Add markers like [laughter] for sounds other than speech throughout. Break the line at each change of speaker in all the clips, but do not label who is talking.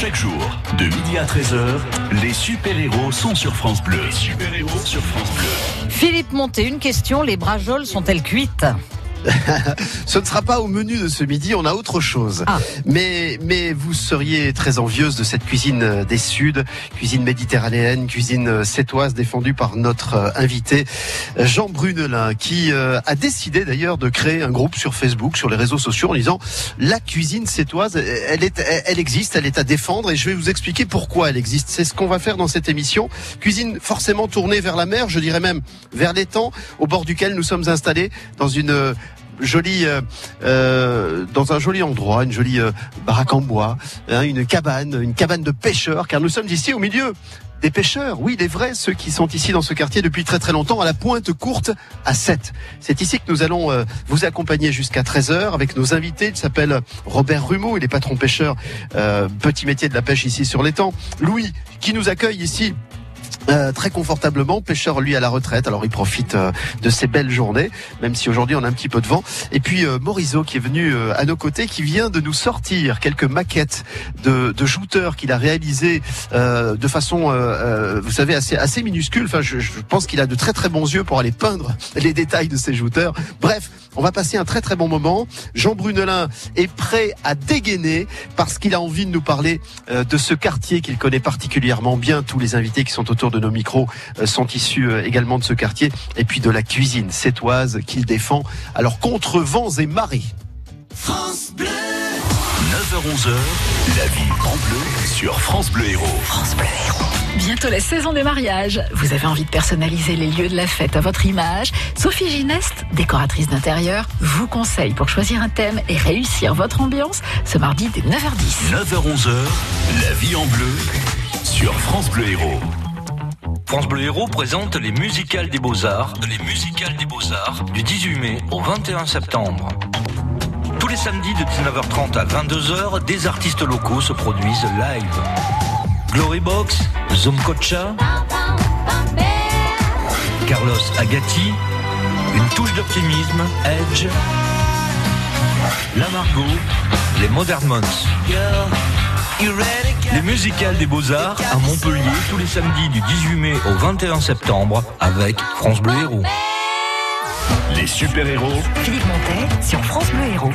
Chaque jour, de midi à 13h, les super-héros sont sur France Bleu. Les super-héros sur France Bleu.
Philippe Monté, une question, les brajoles sont-elles cuites?
Ce ne sera pas au menu de ce midi, on a autre chose.
Ah.
Mais, mais vous seriez très envieuse de cette cuisine euh, des Suds, cuisine méditerranéenne, cuisine euh, sétoise défendue par notre euh, invité Jean Brunelin, qui euh, a décidé d'ailleurs de créer un groupe sur Facebook, sur les réseaux sociaux, en disant la cuisine sétoise, elle, est, elle existe, elle est à défendre, et je vais vous expliquer pourquoi elle existe. C'est ce qu'on va faire dans cette émission. Cuisine forcément tournée vers la mer, je dirais même vers l'étang, au bord duquel nous sommes installés dans une jolie euh, euh, dans un joli endroit, une jolie euh, baraque en bois, hein, une cabane, une cabane de pêcheurs, car nous sommes ici au milieu des pêcheurs, oui, des vrais, ceux qui sont ici dans ce quartier depuis très très longtemps, à la pointe courte à 7. C'est ici que nous allons vous accompagner jusqu'à 13h avec nos invités. Il s'appelle Robert Rumeau, il est patron pêcheur, petit métier de la pêche ici sur l'étang. Louis, qui nous accueille ici euh, très confortablement, pêcheur lui à la retraite, alors il profite euh, de ces belles journées, même si aujourd'hui on a un petit peu de vent. Et puis euh, Morizot qui est venu euh, à nos côtés, qui vient de nous sortir quelques maquettes de, de jouteurs qu'il a réalisées de façon, vous savez, assez, assez minuscule. Enfin, je, pense qu'il a de très très bons yeux pour aller peindre les détails de ces jouteurs. Bref, on va passer un très très bon moment. Jean Brunelin est prêt à dégainer parce qu'il a envie de nous parler de ce quartier qu'il connaît particulièrement bien. Tous les invités qui sont autour de nos micros euh, sont issus euh, également de ce quartier et puis de la cuisine sétoise qu'il défend. Alors contre vents et marées.
9h-11h, la vie en bleu sur France Bleu Héros.
France Bleu Héros.
Bientôt la saison des mariages. Vous avez envie de personnaliser les lieux de la fête à votre image Sophie Gineste, décoratrice d'intérieur, vous conseille pour choisir un thème et réussir votre ambiance ce mardi dès 9h10.
9h-11h, la vie en bleu sur France Bleu Héros.
France Bleu Héros présente les musicales des Beaux-Arts, du 18 mai au 21 septembre. Tous les samedis de 19h30 à 22h, des artistes locaux se produisent live. Glorybox, Zoom Kocha, Carlos Agati, une touche d'optimisme, Edge, La Margot, les Modern Months. Les musicales des Beaux-Arts à Montpellier tous les samedis du 18 mai au 21 septembre avec France Bleu Héros.
Les super-héros
Philippe Montet sur France Bleu Héros.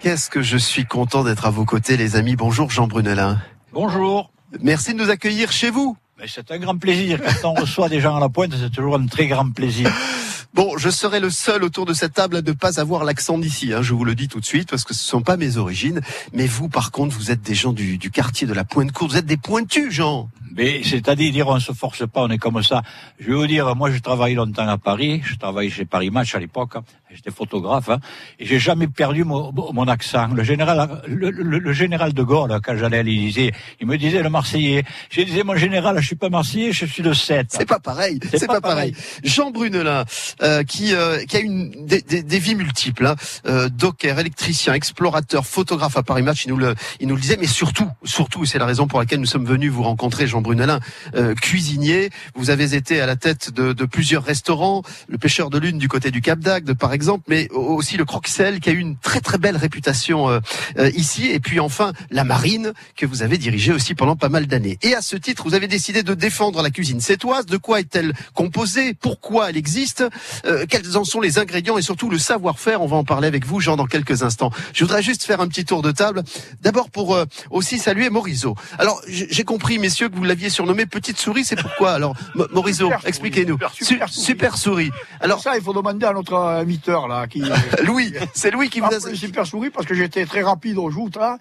Qu'est-ce que je suis content d'être à vos côtés, les amis. Bonjour Jean Brunelin.
Bonjour.
Merci de nous accueillir chez vous.
Mais C'est un grand plaisir. Quand on reçoit des gens à la pointe, c'est toujours un très grand plaisir. [laughs]
Bon, je serai le seul autour de cette table à ne pas avoir l'accent d'ici, hein, je vous le dis tout de suite, parce que ce ne sont pas mes origines. Mais vous, par contre, vous êtes des gens du, du quartier de la Pointe-Courte. Vous êtes des pointus, Jean.
Mais c'est-à-dire, dire, on se force pas, on est comme ça. Je vais vous dire, moi, je travaillais longtemps à Paris. Je travaillais chez Paris Match à l'époque. J'étais photographe. hein, et j'ai jamais perdu mon, mon accent. Le général, le, le- le général de Gaulle, quand j'allais à l'Élysée, il me disait le Marseillais. Je disais, mon général, je suis pas Marseillais, je suis le 7.
C'est pas pareil.
C'est pas
pas, pareil. Jean Brunelin, euh, qui euh, qui a une des, des- des vies multiples, hein. euh, docker, électricien, explorateur, photographe à Paris Match. Il nous le il nous le disait, mais surtout surtout, c'est la raison pour laquelle nous sommes venus vous rencontrer, Jean Brunelin, euh, cuisinier. Vous avez été à la tête de, de plusieurs restaurants, le pêcheur de lune du côté du Cap d'Agde, par exemple, mais au- aussi le Croxel, qui a eu une très très belle réputation euh, euh, ici, et puis enfin la marine que vous avez dirigée aussi pendant pas mal d'années. Et à ce titre, vous avez décidé de défendre la cuisine sétoise. De quoi est-elle composée? Pourquoi elle existe? Euh, Quels en sont les ingrédients? Et surtout le savoir-faire On va en parler avec vous, Jean, dans quelques instants. Je voudrais juste faire un petit tour de table. D'abord pour euh, aussi saluer Morizot. Alors j'ai compris, messieurs, que vous l'aviez surnommé Petite Souris. C'est pourquoi? Alors, Mo- Morizot,
Super souris,
expliquez-nous.
super,
Su-
super souris.
super souris. Alors,
ça, il faut demander à notre là, qui [laughs]
Louis, c'est Louis qui vous
Ah,
a...
super souris parce que j'étais très rapide au joute, hein.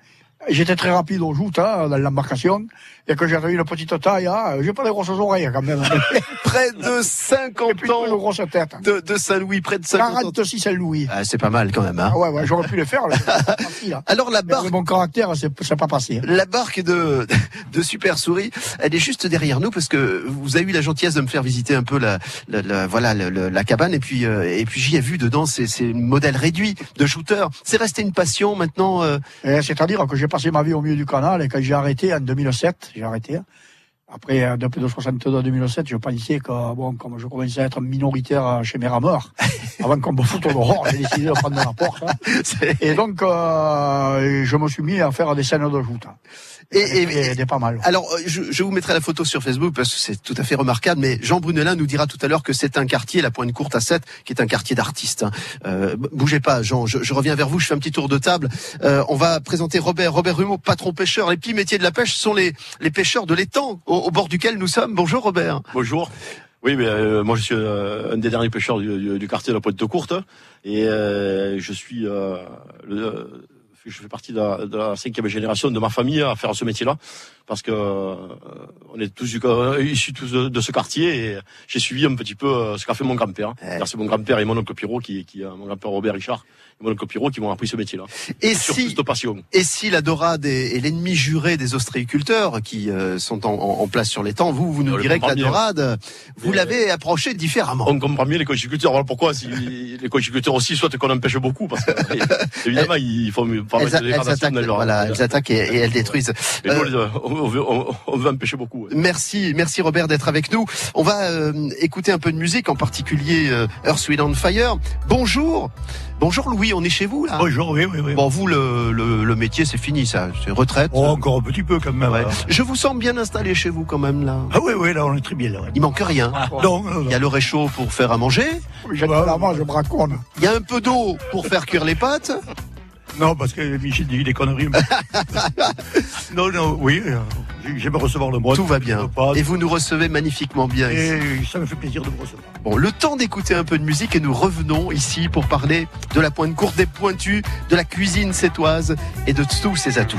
J'étais très rapide au joute, hein, dans l'embarcation, et que j'avais une petite taille, hein. J'ai pas de grosses oreilles, quand même. [laughs]
près de
Et
50
puis, une
ans
grosse tête.
de, de Saint-Louis, près de 50 ans.
46 Saint-Louis.
Ah, c'est pas mal quand même. Hein
Ah ouais, ouais, j'aurais pu le faire, là. [laughs] Parti.
Alors la barque,
mon caractère, c'est pas passé.
la barque de, [laughs] de Super Souris, elle est juste derrière nous parce que vous avez eu la gentillesse de me faire visiter un peu la, la, la- voilà la cabane et puis euh, et puis j'y ai vu dedans ces, ces modèles réduits de shooters. C'est resté une passion maintenant. euh,
Et C'est-à-dire que j'ai passé ma vie au milieu du canal, et quand j'ai arrêté en 2007, j'ai arrêté, hein, Après, euh, depuis de 62 à 2007, je pensais que, bon, comme je commençais à être minoritaire chez mes rameurs, [laughs] avant qu'on me foute dehors, j'ai décidé de prendre la porte. hein. [laughs] Et donc, euh, je me suis mis à faire des scènes de joute.
Et, et-
Et, et pas mal.
alors, euh, je, je vous mettrai la photo sur Facebook parce que c'est tout à fait remarquable. Mais Jean Brunelin nous dira tout à l'heure que c'est un quartier, la Pointe Courte à 7, qui est un quartier d'artistes. hein. Euh, bougez pas, Jean. Je, je reviens vers vous. Je fais un petit tour de table. Euh, on va présenter Robert, Robert Rumeau, patron pêcheur. Les petits métiers de la pêche sont les, les pêcheurs de l'étang au, au bord duquel nous sommes. Bonjour, Robert.
Bonjour. Oui, mais euh, moi je suis euh, un des derniers pêcheurs du, du- du quartier de la Pointe Courte et euh, je suis, euh, le- je fais partie de la, de la cinquième génération de ma famille à faire ce métier-là parce que euh, on est tous euh, issus tous de, de ce quartier et j'ai suivi un petit peu euh, ce qu'a fait mon grand-père. C'est-à-dire, C'est mon grand-père et mon oncle Pierrot qui, qui euh, mon grand-père Robert Richard et mon oncle Pierrot qui m'ont appris ce métier-là.
Et si,
passion.
et si la dorade est, est l'ennemi juré des ostréiculteurs qui euh, sont en, en- place sur l'étang, vous, vous nous
On
direz que la dorade, vous
Mais-
l'avez approchée différemment.
On comprend mieux les conchiculteurs. Voilà pourquoi si les conchiculteurs aussi souhaitent qu'on empêche beaucoup parce que [laughs] évidemment il faut pas
Elles,
mettre
elles
gradations
attaquent, voilà, elles attaquent et, et elles détruisent.
Et nous, on, veut, on, on veut empêcher beaucoup.
Merci, merci Robert d'être avec nous. On va euh, écouter un peu de musique, en particulier euh, Earth, Wind and Fire. Bonjour, bonjour Louis, on est chez vous là.
Bonjour, oui, oui, oui.
Bon, vous le, le, le métier c'est fini ça, c'est retraite.
Oh, encore un petit peu quand même.
Ouais. Je vous sens bien installé chez vous quand même là.
Ah oui, oui, là, on est très bien, là. ouais.
Il manque rien.
Non, non, non.
Il y a le réchaud pour faire à manger.
Généralement, je braconne.
Il y a un peu d'eau pour faire cuire les pâtes.
Non, parce que Michel dit des conneries. [laughs] non, non, oui, euh, j'aime recevoir le mois.
Tout va bien. Et vous nous recevez magnifiquement bien ici.
et ça me fait plaisir de vous recevoir.
Bon, le temps d'écouter un peu de musique et nous revenons ici pour parler de la pointe courte des pointus, de la cuisine sétoise et de tous ses atouts.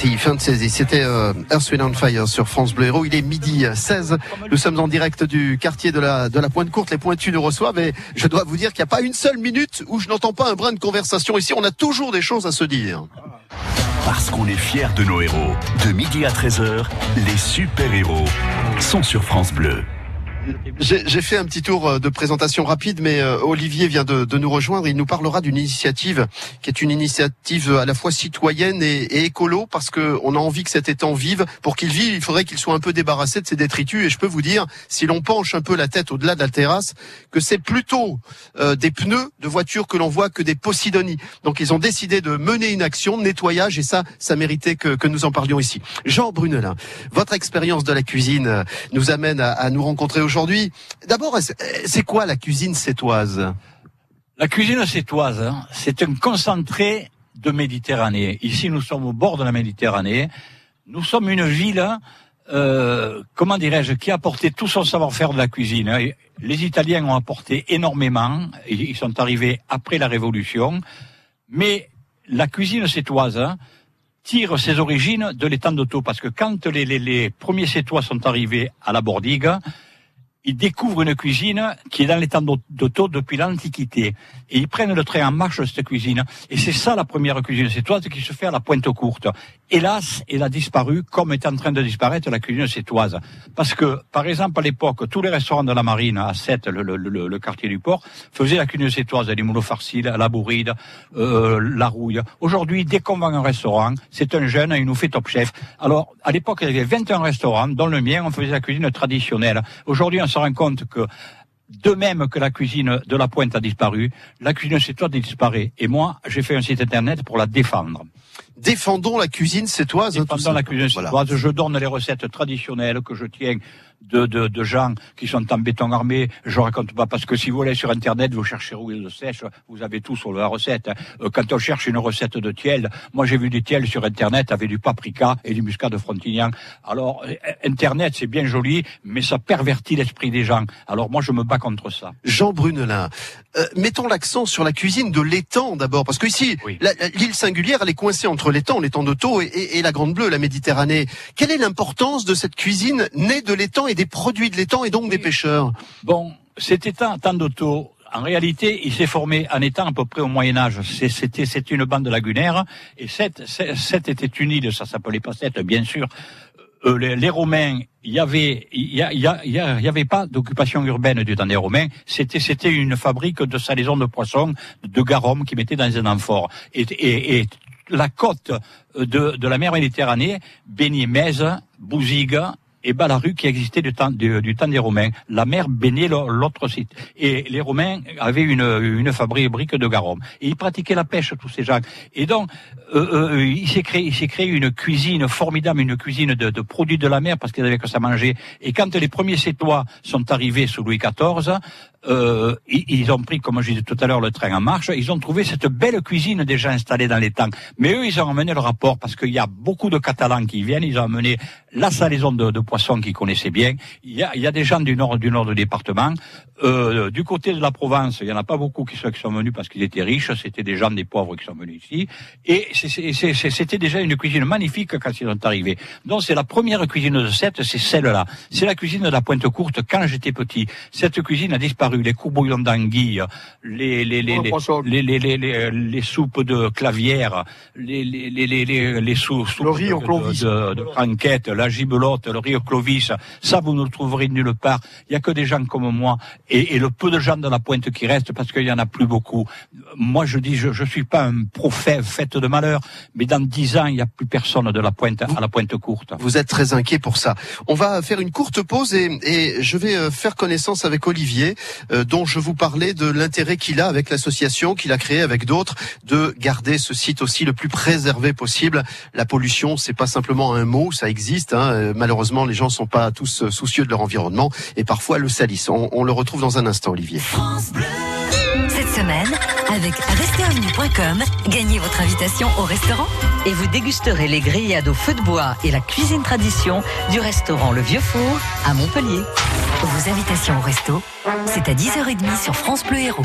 C'était euh, Earth, Wind and Fire sur France Bleu Héros. Il est midi 16. Nous sommes en direct du quartier de la, de la Pointe Courte. Les Pointus nous reçoivent et je dois vous dire qu'il n'y a pas une seule minute où je n'entends pas un brin de conversation ici. On a toujours des choses à se dire.
Parce qu'on est fiers de nos héros. De midi à 13h, les super-héros sont sur France Bleu.
J'ai fait un petit tour euh, de présentation rapide, mais euh, Olivier vient de, de nous rejoindre. Il nous parlera d'une initiative qui est une initiative à la fois citoyenne et, et écolo, parce que on a envie que cet étang vive. Pour qu'il vive, il faudrait qu'il soit un peu débarrassé de ses détritus. Et je peux vous dire, si l'on penche un peu la tête au-delà de la terrasse, que c'est plutôt euh, des pneus de voitures que l'on voit que des posidonies. Donc ils ont décidé de mener une action de nettoyage, et ça, ça méritait que, que nous en parlions ici. Jean Brunelin, votre expérience de la cuisine euh, nous amène à, à nous rencontrer aujourd'hui. D'abord, est-ce- c'est quoi la cuisine sétoise?
La cuisine sétoise, hein, c'est un concentré de Méditerranée. Ici, nous sommes au bord de la Méditerranée. Nous sommes une ville, euh, comment dirais-je, qui a apporté tout son savoir-faire de la cuisine. hein. Les Italiens ont apporté énormément. Ils sont arrivés après la Révolution. Mais la cuisine sétoise hein, tire ses origines de l'étang d'Otto. Parce que quand les, les, les premiers sétois sont arrivés à la Bordigue, ils découvrent une cuisine qui est dans l'étang d'Otto depuis l'Antiquité. Et ils prennent le train en marche de cette cuisine. Et c'est ça la première cuisine sétoise qui se fait à la pointe courte. Hélas, elle a disparu comme est en train de disparaître la cuisine sétoise. Parce que, par exemple, à l'époque, tous les restaurants de la marine à Sète, le, le, le, le quartier du port, faisaient la cuisine sétoise, les moules farcis, la bourride, euh, la rouille. Aujourd'hui, dès qu'on va un restaurant, c'est un jeune, il nous fait top chef. Alors, à l'époque, il y avait 21 restaurants, dont le mien, on faisait la cuisine traditionnelle. Aujourd'hui, on se rend compte que de même que la cuisine de la pointe a disparu, la cuisine sétoise disparaît. Et moi, j'ai fait un site internet pour la défendre.
Défendons la cuisine sétoise. hein,
Défendons la cuisine
Voilà.
sétoise. Je donne les recettes traditionnelles que je tiens de, de, de gens qui sont en béton armé. Je raconte pas parce que si vous allez sur Internet, vous cherchez rouille de sèche, vous avez tout sur la recette. Euh, Quand on cherche une recette de tiel, moi j'ai vu des tiels sur Internet avec du paprika et du muscat de Frontignan. Alors, euh, Internet, c'est bien joli, mais ça pervertit l'esprit des gens. Alors moi, je me bats contre ça.
Jean Brunelin, euh, mettons l'accent sur la cuisine de l'étang d'abord, parce que ici,
Oui.
l'île singulière, elle est coincée entre l'étang, l'étang d'Otto et, et- et la Grande Bleue, la Méditerranée. Quelle est l'importance de cette cuisine née de l'étang et des produits de l'étang et donc des pêcheurs?
Bon, cet étang Tandotto, en réalité, il s'est formé en étant à peu près au Moyen Âge. C'était c'était une bande lagunaire et cette, cette était une île, ça s'appelait pas cette, bien sûr. Euh, les, les Romains, il y avait il y, a- y, a- y a- y avait pas d'occupation urbaine du temps des Romains. C'était c'était une fabrique de salaison de poissons de garum qui mettait dans un amphore. Et, et, et la côte de, de la mer Méditerranée baignait Mèze, Bouzigue et Balaru qui existait du temps, des Romains. La mer baignait l'au- l'autre site. Et les Romains avaient une, une fabrique de garum. Et ils pratiquaient la pêche, tous ces gens. Et donc, euh, euh, il s'est créé, créé une cuisine formidable, une cuisine de, produits de la mer parce qu'ils avaient que ça à manger. Et quand les premiers Sétois sont arrivés sous Louis XIV, euh, ils, ont pris, comme je disais tout à l'heure, le train en marche. Ils ont trouvé cette belle cuisine déjà installée dans les temps. Mais eux, ils ont amené le rapport parce qu'il y a beaucoup de Catalans qui viennent. Ils ont amené la salaison de, de poissons qu'ils connaissaient bien. Il y, a, il y a des gens du nord du nord du département. Euh, du côté de la Provence, il y en a pas beaucoup qui sont, qui sont venus parce qu'ils étaient riches. C'était des gens des pauvres qui sont venus ici. Et c'était déjà une cuisine magnifique quand ils sont arrivés. Donc c'est la première cuisine de cette, c'est celle-là. C'est la cuisine de la Pointe Courte quand j'étais petit. Cette cuisine a disparu. Les courbouillons d'anguille, les les les les, les, les, les, les- les soupes de clavière, les les les les, les, les sou- soupes
Le riz
de,
au clovis.
de, de, de franquette, la gibelotte, le riz au clovis. Ça vous ne le trouverez nulle part. Il y a que des gens comme moi et, et le peu de gens de la Pointe qui restent parce qu'il y en a plus beaucoup. Moi je dis je je suis pas un prophète fait de malheur, mais dans dix ans il n'y a plus personne de la Pointe à la Pointe courte.
Vous êtes très inquiet pour ça. On va faire une courte pause et, et je vais euh, faire connaissance avec Olivier, euh, dont je vous parlais de l'intérêt qu'il a avec l'association qu'il a créée avec d'autres de garder ce site aussi le plus préservé possible. La pollution, c'est pas simplement un mot, ça existe. Hein. Euh, Malheureusement, les gens sont pas tous euh, soucieux de leur environnement et parfois le salissent. On, on le retrouve dans un instant, Olivier.
Cette semaine, avec restaurant.com, gagnez votre invitation au restaurant et vous dégusterez les grillades au feu de bois et la cuisine tradition du restaurant Le Vieux Four à Montpellier. Vos invitations au resto, c'est à 10h30 sur France Bleu Héros.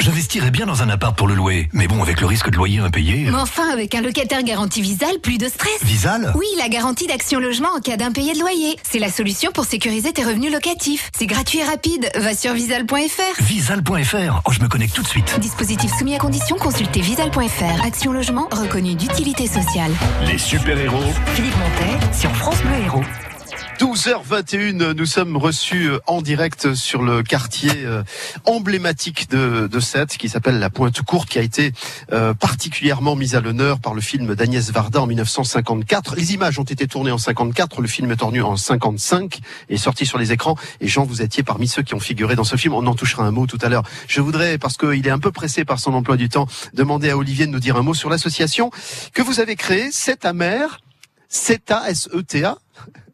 J'investirais bien dans un appart pour le louer, mais bon, avec le risque de loyer impayé.
Mais enfin, avec un locataire garanti Visal, plus de stress.
Visal
Oui, la garantie d'action logement en cas d'impayé de loyer. C'est la solution pour sécuriser tes revenus locatifs. C'est gratuit et rapide. Va sur visal.fr.
Visal.fr. Oh, je me connecte tout de suite.
Dispositif soumis à condition, consultez visal.fr. Action logement reconnu d'utilité sociale.
Les super-héros
Philippe Montet sur France Bleu Héros.
12h21, nous sommes reçus euh, en direct sur le quartier euh, emblématique de, de Sète, qui s'appelle la Pointe Courte, qui a été euh, particulièrement mise à l'honneur par le film d'Agnès Varda en 1954. Les images ont été tournées en 54, le film est tourné en 55 et sorti sur les écrans. Et Jean, vous étiez parmi ceux qui ont figuré dans ce film. On en touchera un mot tout à l'heure. Je voudrais, parce qu'il est un peu pressé par son emploi du temps, demander à Olivier de nous dire un mot sur l'association que vous avez créée, C'est ta mère, CETA, S-E-T-A.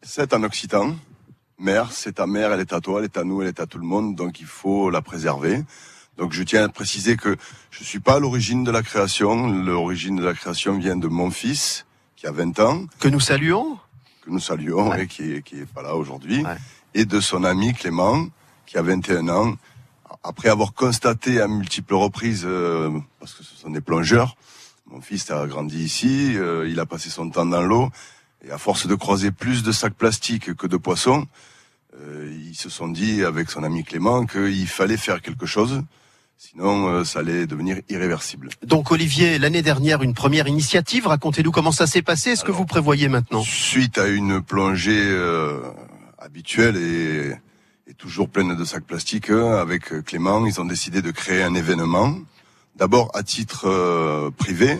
C'est en occitan. mère, c'est ta mère, elle est à toi, elle est à nous, elle est à tout le monde, donc il faut la préserver. Donc je tiens à préciser que je suis pas à l'origine de la création. L'origine de la création vient de mon fils, qui a 20 ans.
Que nous saluons
Que nous saluons et qui est, qui est pas là aujourd'hui. Et de son ami Clément, qui a 21 ans. Après avoir constaté à multiples reprises, euh, parce que ce sont des plongeurs, mon fils a grandi ici, euh, il a passé son temps dans l'eau, et à force de croiser plus de sacs plastiques que de poissons, euh, ils se sont dit avec son ami Clément qu'il fallait faire quelque chose. Sinon, euh, ça allait devenir irréversible.
Donc Olivier, l'année dernière, une première initiative. Racontez-nous comment ça s'est passé. Est-ce que vous prévoyez maintenant
Suite à une plongée euh, habituelle et, et toujours pleine de sacs plastiques, avec Clément, ils ont décidé de créer un événement. D'abord à titre euh, privé.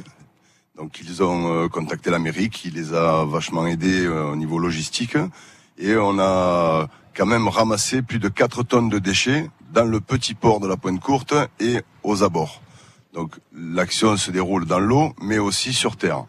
Donc ils ont euh, contacté la mairie qui les a vachement aidés euh, au niveau logistique. Et on a quand même ramassé plus de 4 tonnes de déchets dans le petit port de la Pointe Courte et aux abords. Donc l'action se déroule dans l'eau, mais aussi sur terre.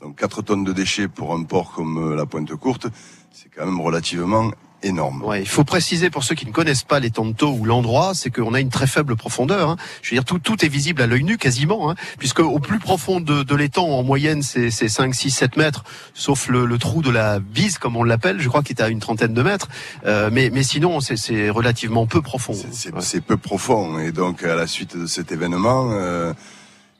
Donc 4 tonnes de déchets pour un port comme euh, la Pointe Courte, c'est quand même relativement énorme.
Ouais, il faut préciser pour ceux qui ne connaissent pas les d'eau ou l'endroit, c'est qu'on a une très faible profondeur. hein. Je veux dire, tout, tout est visible à l'œil nu quasiment, hein, puisque au plus profond de, de l'étang, en moyenne, c'est c'est 5, 6, 7 mètres, sauf le, le trou de la bise, comme on l'appelle, je crois qu'il est à une trentaine de mètres. Euh, mais, mais sinon, c'est- c'est relativement peu profond.
C'est c'est peu profond et donc à la suite de cet événement, euh,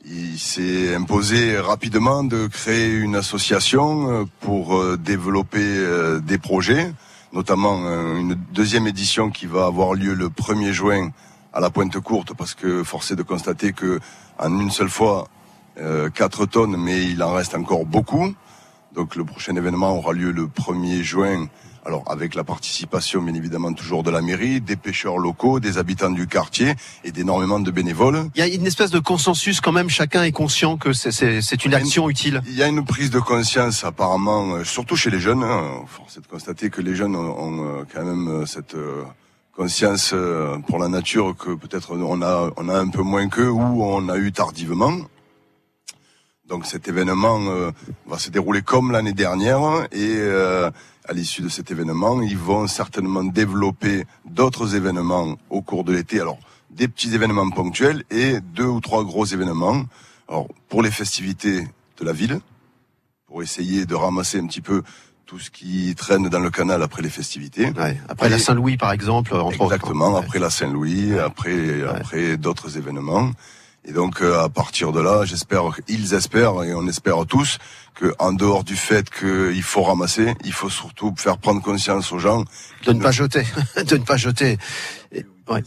il s'est imposé rapidement de créer une association euh, pour euh, développer euh, des projets, notamment euh, une deuxième édition qui va avoir lieu le 1er juin à la Pointe Courte parce que force est de constater que en une seule fois euh, 4 tonnes, mais il en reste encore beaucoup. Donc le prochain événement aura lieu le 1er juin. Alors avec la participation bien évidemment toujours de la mairie, des pêcheurs locaux, des habitants du quartier et d'énormément de bénévoles.
Il y a une espèce de consensus quand même, chacun est conscient que c'est- une action utile.
Il y a une prise de conscience apparemment, euh, surtout chez les jeunes. Hein. Force est de constater que les jeunes ont, euh, quand même euh, cette conscience pour la nature que peut-être on a, on a un peu moins qu'eux ou on a eu tardivement. Donc cet événement euh, va se dérouler comme l'année dernière et euh, à l'issue de cet événement, ils vont certainement développer d'autres événements au cours de l'été. Alors des petits événements ponctuels et deux ou trois gros événements. Alors pour les festivités de la ville, pour essayer de ramasser un petit peu tout ce qui traîne dans le canal après les festivités.
Après la Saint-Louis, par exemple, entre autres.
Exactement, après la Saint-Louis, après après d'autres événements. Et donc euh, à partir de là, j'espère, ils espèrent et on espère tous que en dehors du fait qu'il faut ramasser, il faut surtout faire prendre conscience aux gens
de ne pas jeter, [laughs] de ne pas jeter. Et- ouais.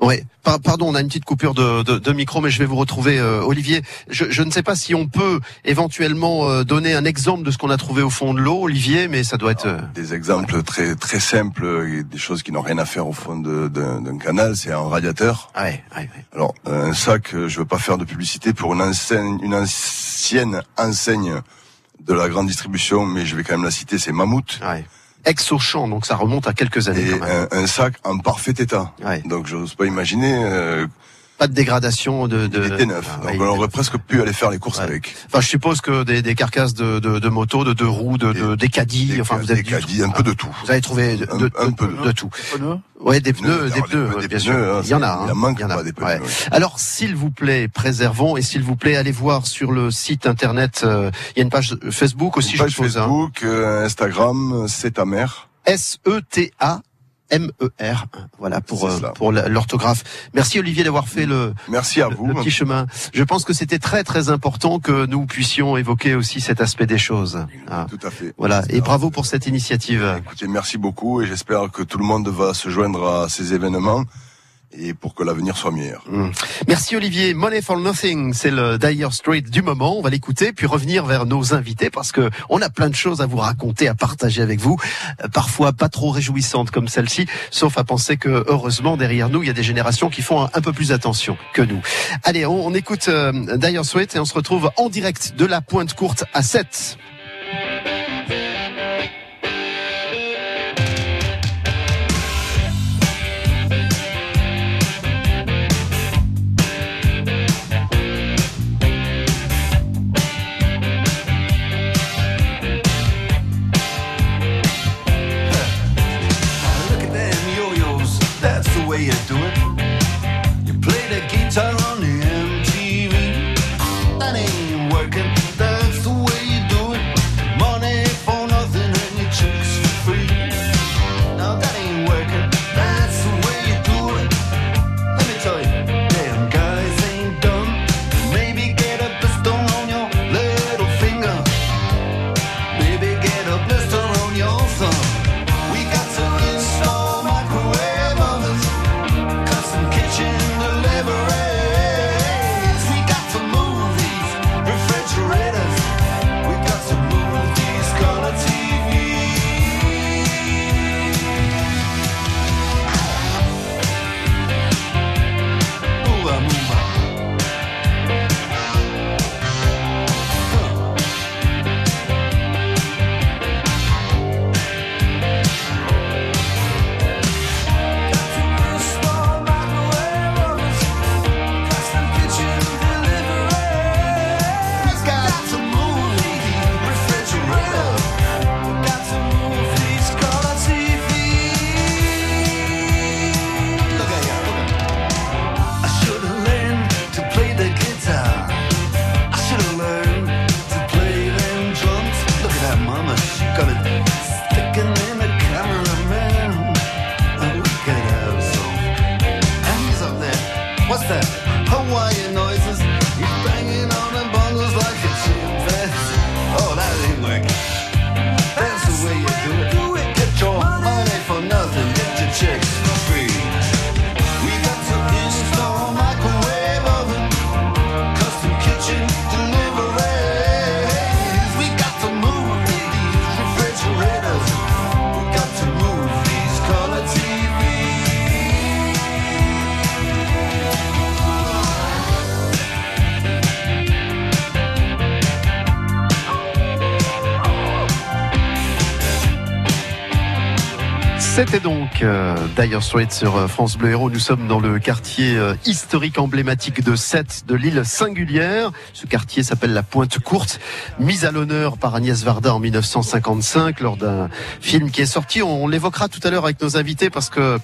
Ouais. Par- pardon, on a une petite coupure de, de, de micro, mais je vais vous retrouver, euh, Olivier. Je, je ne sais pas si on peut éventuellement euh, donner un exemple de ce qu'on a trouvé au fond de l'eau, Olivier, mais ça doit être. euh,
Des exemples très très simples, et des choses qui n'ont rien à faire au fond d'un canal, c'est un radiateur.
Ouais, ouais,
Alors un sac, euh, je veux pas faire de publicité pour une enseigne, une ancienne enseigne de la grande distribution, mais je vais quand même la citer, c'est Mammouth.
Ex au champ, donc ça remonte à quelques années.
Et
quand même.
un, un sac en parfait état. Donc je n'ose pas imaginer. euh,
Pas de dégradation de. de...
il était neuf.
Ah,
Donc
il
on
était
aurait presque pu aller faire les courses avec.
Enfin, je suppose que des, des carcasses de, de, de motos, de deux roues, de, de des caddies, enfin vous avez
Des caddies, un peu de tout.
Vous avez trouvé de, de,
un peu
de tout. Ouais, des pneus, des pneus, ouais, bien sûr.
pneus, hein,
il y en a. hein.
il en manque
Il y en a.
pas des pneus,
Ouais. Alors, s'il vous plaît, préservons et s'il vous plaît, allez voir sur le site internet. euh, il y a une page Facebook aussi,
Une page
je suppose. hein.
Facebook, euh, Instagram, c'est ta mère.
S E T A M E R. Voilà pour euh, pour l'orthographe. Merci Olivier d'avoir fait le
Merci à
le-
vous.
le petit chemin. Je pense que c'était très très important que nous puissions évoquer aussi cet aspect des choses. Ah.
Tout à fait.
Voilà et bravo pour cette initiative.
Écoutez, merci beaucoup et j'espère que tout le monde va se joindre à ces événements et pour que l'avenir soit meilleur.
Mm. Merci Olivier. Money for Nothing, c'est le Dire Street du moment. On va l'écouter puis revenir vers nos invités parce que on a plein de choses à vous raconter, à partager avec vous. Euh, Parfois pas trop réjouissantes comme celle-ci, sauf à penser que heureusement derrière nous il y a des générations qui font un, peu plus attention que nous. Allez, on, écoute euh, Dire Street et on se retrouve en direct de la Pointe Courte à 7. Dire sur euh, France Bleu Héros. Nous sommes dans le quartier euh, historique emblématique de Sète de l'île singulière. Ce quartier s'appelle la Pointe Courte, mise à l'honneur par Agnès Varda en 1955 lors d'un film qui est sorti. On, l'évoquera tout à l'heure avec nos invités parce que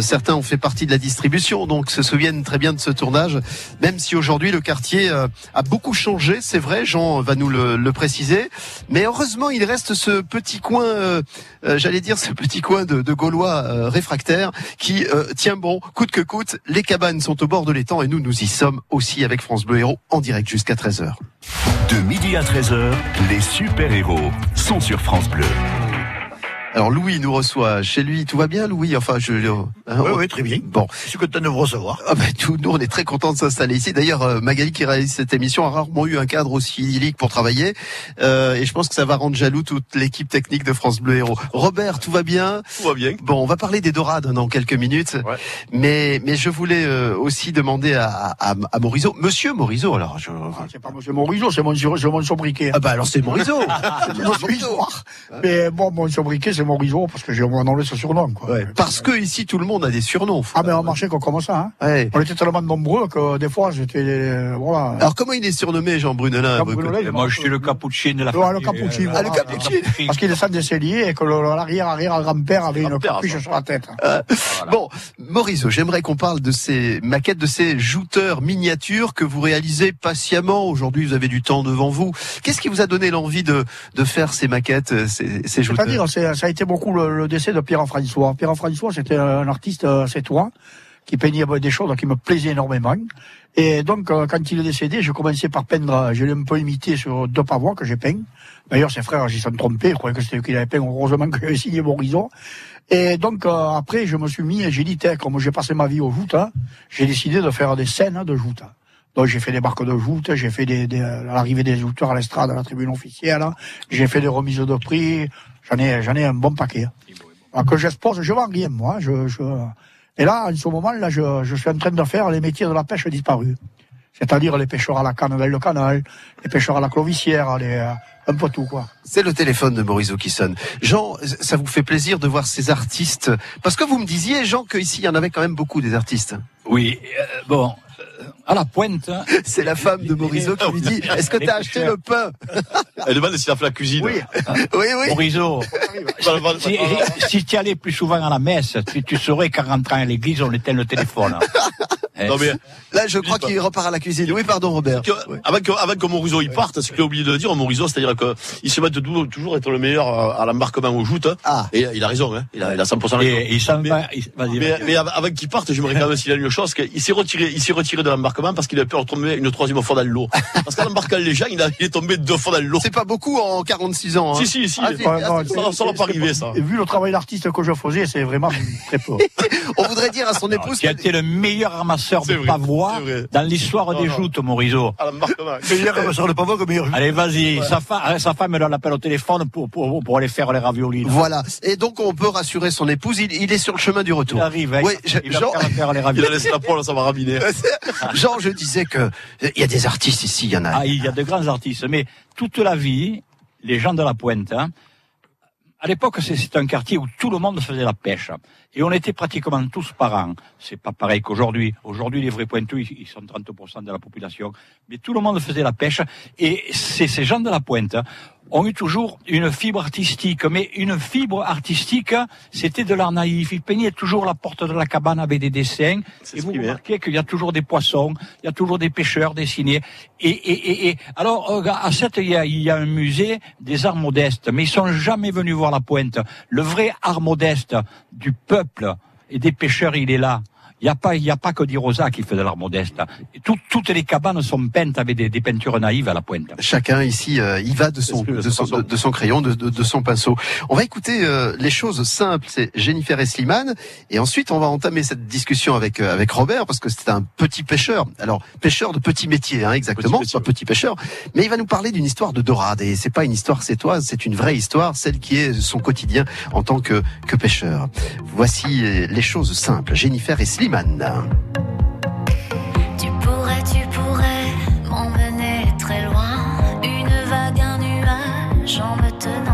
certains ont fait partie de la distribution, donc se souviennent très bien de ce tournage. Même si aujourd'hui le quartier euh, a beaucoup changé, c'est vrai, Jean va nous le, préciser. Mais heureusement, il reste ce petit coin, euh, euh, j'allais dire ce petit coin de, Gaulois euh, réfractaires qui euh, tient bon, coûte que coûte. Les cabanes sont au bord de l'étang et nous, nous y sommes aussi avec France Bleu Héros en direct jusqu'à 13h.
De midi à 13h, les super-héros sont sur France Bleu.
Alors Louis nous reçoit chez lui, tout va bien Louis? Enfin, je... hein,
Oui,
on-
oui, très bien.
Bon.
Je suis content de vous recevoir.
Ah ben, tout, nous, on est très contents de s'installer ici. D'ailleurs, euh, Magali qui réalise cette émission a rarement eu un cadre aussi idyllique pour travailler. Euh, et je pense que ça va rendre jaloux toute l'équipe technique de France Bleu Héros. Robert, tout va bien?
Tout va bien.
Bon, on va parler des dorades dans quelques minutes.
Ouais.
Mais, mais je voulais euh, aussi demander à, à, à Morisot, Monsieur Morisot, alors. Je...
Ah, c'est pas monsieur Morisot, c'est mon, c'est mon sobriquet.
Ah bah alors c'est
histoire. [laughs] Mais bon, mon sobriquet, c'est Morisot, parce que j'ai mon nom ce surnom, quoi.
Ouais, parce que ici tout le monde a des surnoms.
Ah, mais on marchait qu'on comme ça, hein.
Ouais.
On était tellement nombreux que des fois, j'étais, euh, voilà.
Alors comment il est surnommé Jean Brunelin
moi, je suis le cappuccino de la
Ouais, le
famille.
cappuccino.
Euh,
Ah, le
voilà.
cappuccino.
Parce qu'il descend des celliers et que le- l'arrière-arrière-grand-père avait une capuche sur la tête.
Bon, Morisot, j'aimerais qu'on parle de ces maquettes, de ces jouteurs miniatures que vous réalisez patiemment. Aujourd'hui, vous avez du temps devant vous. Qu'est-ce qui vous a donné l'envie de, de faire ces maquettes, euh, ces, ces jouteurs?
C'est-à-dire, c'est- ça a été beaucoup le, le décès de Pierre-François. Pierre-François, c'était un artiste euh, sétois qui peignait des choses qui me plaisaient énormément. Et donc, euh, quand il est décédé, j'ai commencé par peindre, euh, je l'ai un peu imité sur deux pavois que j'ai peints. D'ailleurs, ses frères, ils sont trompés, je croyais que c'était eux qui l'avaient peint, heureusement que j'avais signé Morizot. Et donc, après, je me suis mis, j'ai dit, comme j'ai passé ma vie au joute, hein, j'ai décidé de faire des scènes de joute. Donc j'ai fait des barques de joute, j'ai fait des, des- à l'arrivée des jouteurs à l'estrade, à la tribune officielle, j'ai fait des remises de prix, j'en ai, j'en ai un bon paquet. Alors que j'expose, je vends rien, moi. Je, je... Et là, en ce moment-là, je, je suis en train de faire les métiers de la pêche disparus. C'est-à-dire les pêcheurs à la canne dans le canal, les pêcheurs à la clovissière, les, euh, un peu tout, quoi.
C'est le téléphone de Morisot qui sonne. Jean, ça vous fait plaisir de voir ces artistes? Parce que vous me disiez, Jean, qu'ici, il y en avait quand même beaucoup des artistes.
Oui, euh, bon, euh, à la pointe. hein. [laughs]
C'est la femme de Morisot qui lui dit [laughs] Est-ce que t'as acheté le pain [laughs]
Elle demande s'il a fait la cuisine.
Oui, oui, oui.
Morisot, si, si tu allais plus souvent à la messe, tu, tu saurais qu'en rentrant à l'église, on éteint le téléphone. Eh,
Non, mais
Là, je crois qu'il repart à la cuisine. Oui, pardon, Robert.
que, avant que, avant que Morizot il parte, ce qu'il a oublié de dire, Morizot, c'est-à-dire qu'il se met de toujours, être le meilleur à l'embarquement au joute. hein.
Ah.
Et il a raison, hein. il, a, il a 100% raison.
Et il s'en
Mais-
va. il-
avant qu'il parte, j'aimerais quand même signaler une chose, qu'il s'est retiré, il s'est retiré de l'embarquement parce qu'il avait peur de tomber une troisième fois dans l'eau. Parce qu'en embarquant les gens, il, a- il est tombé deux fois dans l'eau.
C'est pas beaucoup en 46 ans. hein.
Si, si, si.
Ah, ah,
non,
ça, ça va pas arriver, ça.
Et vu le travail d'artiste que je faisais, c'est vraiment très peu. [laughs]
On voudrait dire à son épouse
Qui a
que-
été le meilleur ramasseur De
vrai,
pavois dans l'histoire des
non.
joutes, Morisot.
À l'embarquement.
Meilleur ramasseur de pavot que meilleur
Allez, vas-y. Sa, fa- sa femme, elle l'appelle au téléphone pour, pour, pour aller faire les raviolis. là.
Voilà. Et donc, on peut rassurer son épouse. Il, il est sur le chemin du retour.
Il arrive, hein.
Oui,
il va
Jean-
faire, faire les
Il
raviolis.
a laissé la poêle, ça va rabiner. [laughs]
Jean, je disais que il y a des artistes ici. Il y en a.
Ah, il y a de grands artistes, mais toute la vie, les gens de la pointe, hein, à l'époque, c'est- un quartier où tout le monde faisait la pêche. Et on était pratiquement tous parents. C'est pas pareil qu'aujourd'hui. Aujourd'hui, les vrais pointeux, ils ils sont 30% de la population. Mais tout le monde faisait la pêche. Et c'est ces gens de la pointe hein, ont eu toujours une fibre artistique. Mais une fibre artistique, c'était de l'art naïf. Ils peignaient toujours la porte de la cabane avec des dessins. Et vous remarquez qu'il y a toujours des poissons, il y a toujours des pêcheurs dessinés. Et, et, et, et alors, euh, à cette, il y, a, il y a un musée des arts modestes, mais ils sont jamais venus voir la pointe. Le vrai art modeste du peuple et des pêcheurs, il est là. Il n'y a pas, il y a pas que Di Rosa qui fait de l'art modeste. Tout- toutes les cabanes sont peintes avec des, des peintures naïves à la pointe.
Chacun ici, euh, il va de son, de son, de, de son crayon, de, de, de son pinceau. On va écouter euh, les choses simples. C'est Jennifer et Slimane. Et ensuite, on va entamer cette discussion avec, euh, avec Robert, parce que c'est un petit pêcheur. Alors, pêcheur de petit métier, hein, exactement.
Petit
C'est pas petit pêcheur. Mais il va nous parler d'une histoire de dorade. Et c'est pas une histoire sétoise, c'est une vraie histoire, celle qui est son quotidien en tant que, que pêcheur. Voici euh, les choses simples. Jennifer et Slimane.
Tu pourrais, tu pourrais m'emmener très loin. Une vague, un nuage en me tenant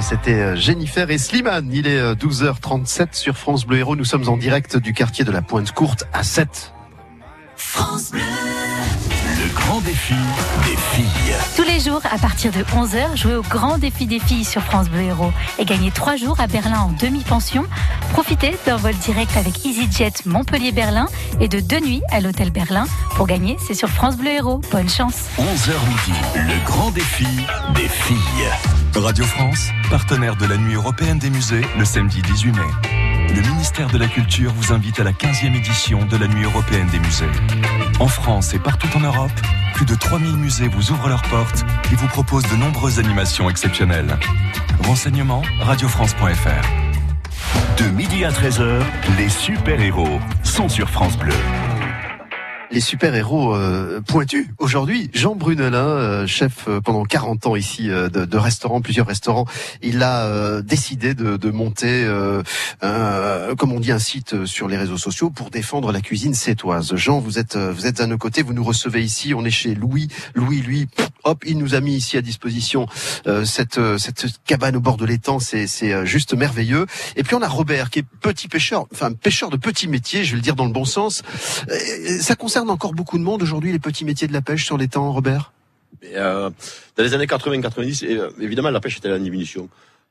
c'était euh, Jennifer et Slimane. Il est euh, 12h37 sur France Bleu Héros. Nous sommes en direct du quartier de la Pointe Courte à 7.
France Bleu. Le grand défi des filles.
Tous les jours, à partir de 11h, jouez au grand défi des filles sur France Bleu Héros et gagnez 3 jours à Berlin en demi-pension. Profitez d'un vol direct avec EasyJet Montpellier-Berlin et de deux nuits à l'hôtel Berlin. Pour gagner, c'est sur France Bleu Héros. Bonne chance.
11h midi, le grand défi des filles.
Radio France, partenaire de la Nuit européenne des musées, le samedi 18 mai. Le ministère de la Culture vous invite à la 15e édition de la Nuit européenne des musées. En France et partout en Europe, plus de 3000 musées vous ouvrent leurs portes et vous proposent de nombreuses animations exceptionnelles. Renseignements, radiofrance.fr.
De midi à 13h, les super-héros sont sur France Bleu.
Les super-héros euh, pointus aujourd'hui. Jean Brunelin, euh, chef euh, pendant 40 ans ici euh, de, de restaurants, plusieurs restaurants, il a euh, décidé de, de monter, euh, un- comme on dit, un site sur les réseaux sociaux pour défendre la cuisine sétoise. Jean, vous êtes vous êtes à nos côtés, vous nous recevez ici. On est chez Louis. Louis, lui, hop, il nous a mis ici à disposition cette cette cabane au bord de l'étang. C'est c'est juste merveilleux. Et puis on a Robert qui est petit pêcheur, enfin pêcheur de petits métiers, je vais le dire dans le bon sens. Ça encore beaucoup de monde aujourd'hui, les petits métiers de la pêche sur l'étang, Robert?
Et, euh, dans les années 80-90, euh, évidemment, la pêche était en diminution.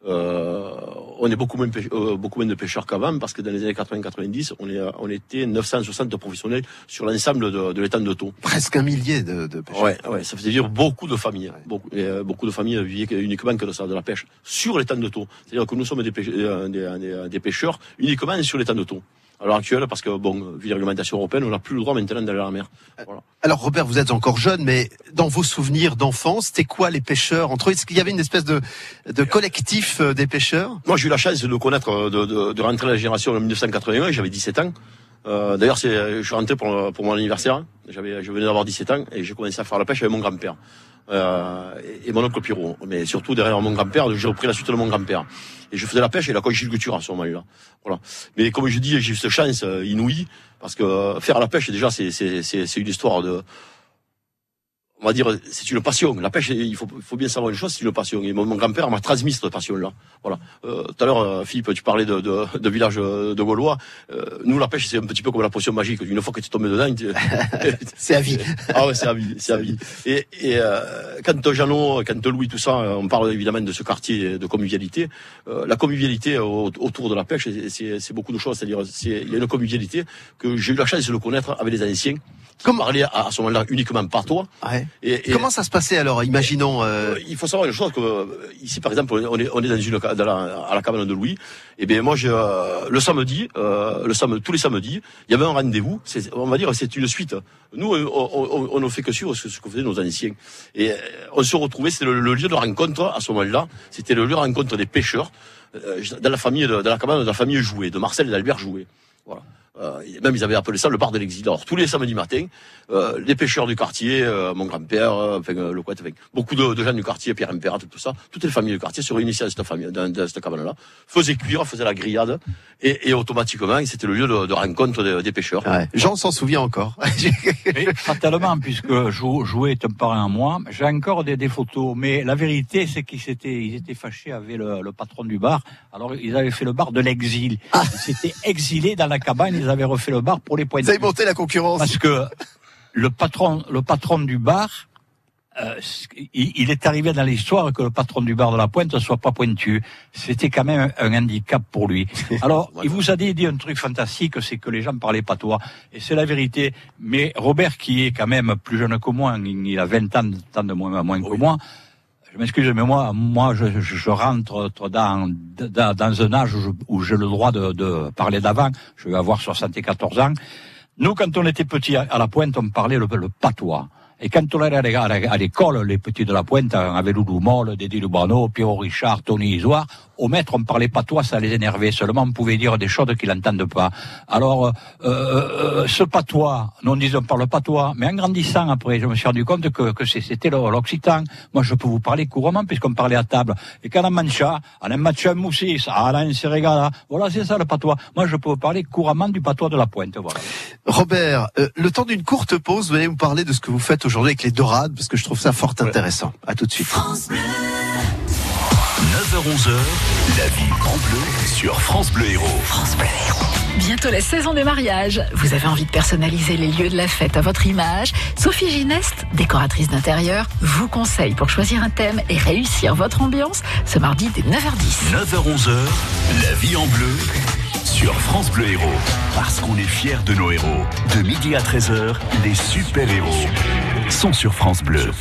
Euh, on est beaucoup moins, euh, beaucoup moins de pêcheurs qu'avant parce que dans les années 80-90, on, est, on était 960 professionnels sur l'ensemble de, de l'étang de Thau.
Presque un millier de, de pêcheurs.
Ouais, ouais, ça faisait vivre beaucoup de familles. Beaucoup, euh, de familles vivaient uniquement que de ça, de la pêche sur l'étang de Thau. C'est-à-dire que nous sommes des, pêche- des, des- des pêcheurs uniquement sur l'étang de Thau. À l'heure actuelle, parce que, bon, vu la réglementation européenne, on n'a plus le droit maintenant d'aller à la mer. Voilà.
Alors Robert, vous êtes encore jeune, mais dans vos souvenirs d'enfance, c'était quoi les pêcheurs entre eux? Est-ce qu'il y avait une espèce de, de collectif euh, des pêcheurs?
Moi, j'ai eu la chance de connaître, euh, de, de, de rentrer dans la génération en 1981, j'avais 17 ans. Euh, D'ailleurs, c'est, je suis rentré pour, pour mon anniversaire. J'avais, je venais d'avoir 17 ans et j'ai commencé à faire la pêche avec mon grand-père euh, et, mon oncle Pierrot. Mais surtout derrière mon grand-père, j'ai repris la suite de mon grand-père. Et je faisais la pêche et la conchiculture à ce moment-là. Voilà. Mais comme je dis, j'ai eu cette chance euh, inouïe parce que euh, faire la pêche, déjà, c'est une histoire de, on va dire, c'est une passion. La pêche, il faut, faut bien savoir une chose, c'est une passion. Et mon, mon grand-père m'a transmis cette passion-là. Voilà. Euh, tout à l'heure, euh, Philippe, tu parlais de, de, de village euh, de Gaulois. Euh, nous, la pêche, c'est un petit peu comme la potion magique. Une fois que tu tombes dedans, tu- [laughs]
c'est à vie.
Ah ouais, c'est à vie, c'est à vie. Et, et euh, quand Jeannot, quand Louis, tout ça, euh, on parle évidemment de ce quartier de convivialité. Euh, la convivialité au- autour de la pêche, c'est- beaucoup de choses. C'est-à-dire, c'est- il y a une convivialité que j'ai eu la chance de le connaître avec les anciens. Qui parlaient à, à ce moment-là uniquement par toi.
Ouais.
Et, et-
Comment ça se passait alors Imaginons. euh,
euh, il faut savoir une chose que euh, ici par exemple on est, on est dans une dans la, à la cabane de Louis et bien moi je, euh, le samedi euh, le samedi tous les samedis il y avait un rendez-vous c'est on va dire c'est une suite nous on, ne fait que suivre ce, ce que faisaient nos anciens et on se retrouvait c'était le, le lieu de rencontre à ce moment-là c'était le lieu de rencontre des pêcheurs euh, dans la famille de, dans la cabane de la famille Jouet de Marcel et d'Albert Jouet voilà euh, même ils avaient appelé ça le bar de l'exil. Alors tous les samedis matins, euh, les pêcheurs du quartier, euh, mon grand-père, euh, enfin, euh, le couette, enfin, beaucoup de, de gens du quartier, Pierre Impérat, tout ça, toutes les familles du quartier se réunissaient dans cette famille, dans, dans cette cabane-là, faisaient cuire, faisaient la grillade, et, et automatiquement, c'était le lieu de, de rencontre des, des pêcheurs.
ouais. Jean s'en souvient encore. [laughs]
Et fatalement, puisque jou- jouer est un parrain à moi, j'ai encore des, des photos. Mais la vérité, c'est qu'ils s'étaient, ils étaient fâchés avec le, le patron du bar. Alors, ils avaient fait le bar de l'exil. Ils s'étaient exilés dans la cabane, ils avaient refait le bar pour les points
Vous avez monté la concurrence.
Parce que le patron, le patron du bar, euh, il, il est arrivé dans l'histoire que le patron du bar de la Pointe ne soit pas pointu. C'était quand même un handicap pour lui. [laughs] Alors, il vous a dit, dit un truc fantastique, c'est que les gens parlaient patois. Et c'est la vérité. Mais Robert, qui est quand même plus jeune que moi, il a 20 ans, de moins, moins que moi, je m'excuse, mais moi, moi, je, je, rentre dans, dans, dans un âge où j'ai le droit de, parler d'avant. Je vais avoir 74 ans. Nous, quand on était petits à la pointe, on parlait le, le patois. Et quand on allait à l'é- à l'é- à l'école, les petits de la pointe, avait Loulou Molle, Dédé Lubano, Pierrot Richard, Tony Isoire. Au maître, on parlait patois, ça les énervait. Seulement, on pouvait dire des choses qu'ils n'entendent pas. Alors, euh, euh, ce patois, nous on disait on parle patois, mais en grandissant après, je me suis rendu compte que, que c'était le- l'occitan. Moi, je peux vous parler couramment puisqu'on parlait à table. Et quand on mancha, on a match un moussis, ah là, un serregala. Voilà, c'est ça le patois. Moi, je peux vous parler couramment du patois de la pointe. Voilà.
Robert, euh, le temps d'une courte pause, vous allez nous parler de ce que vous faites aujourd'hui avec les dorades, parce que je trouve ça fort intéressant. À tout de suite.
9h-11h, la vie en bleu sur France Bleu Héros. France Bleu Héros.
Bientôt la saison des mariages. Vous avez envie de personnaliser les lieux de la fête à votre image Sophie Gineste, décoratrice d'intérieur, vous conseille pour choisir un thème et réussir votre ambiance ce mardi dès 9h10.
9h-11h, la vie en bleu sur France Bleu Héros. Parce qu'on est fiers de nos héros. De midi à 13h, les super-héros sont sur France Bleu.